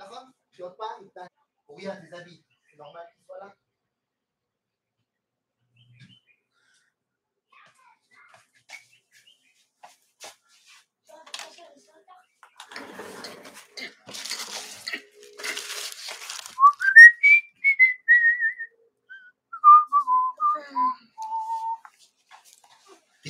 D'accord Tu n'entres pas, il t'a. Oui, à tes habits. C'est normal.